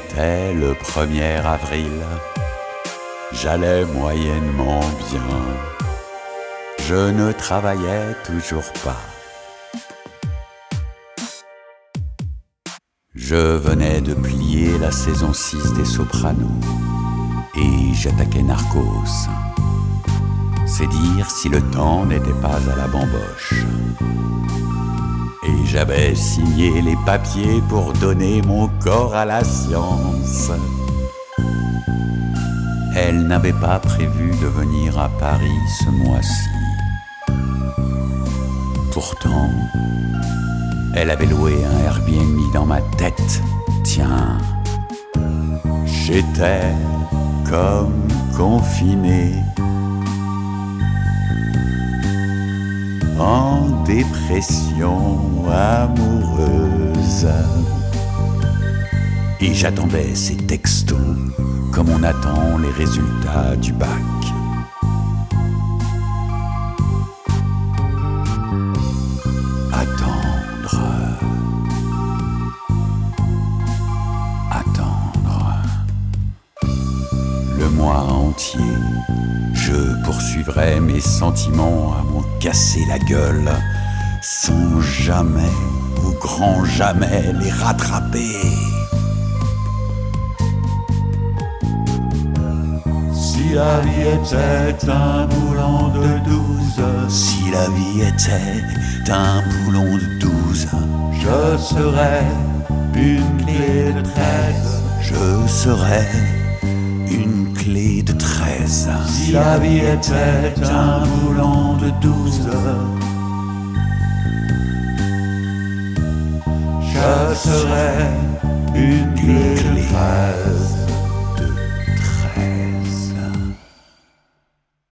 C'était le 1er avril, j'allais moyennement bien. Je ne travaillais toujours pas. Je venais de plier la saison 6 des Sopranos et j'attaquais Narcos. C'est dire si le temps n'était pas à la bamboche. Et j'avais signé les papiers pour donner mon corps à la science. Elle n'avait pas prévu de venir à Paris ce mois-ci. Pourtant, elle avait loué un Airbnb dans ma tête. Tiens, j'étais comme confiné dépression amoureuse. Et j'attendais ces textos comme on attend les résultats du bac. Attendre. Attendre. Le mois entier, je poursuivrai mes sentiments à m'en casser la gueule, sans jamais, au grand jamais, les rattraper. Si la vie était un boulon de douze, Si la vie était un boulon de douze, je serais une clé de treize. je serais une clé de treize. Si la vie était un boulon de douze, je serais une clé de.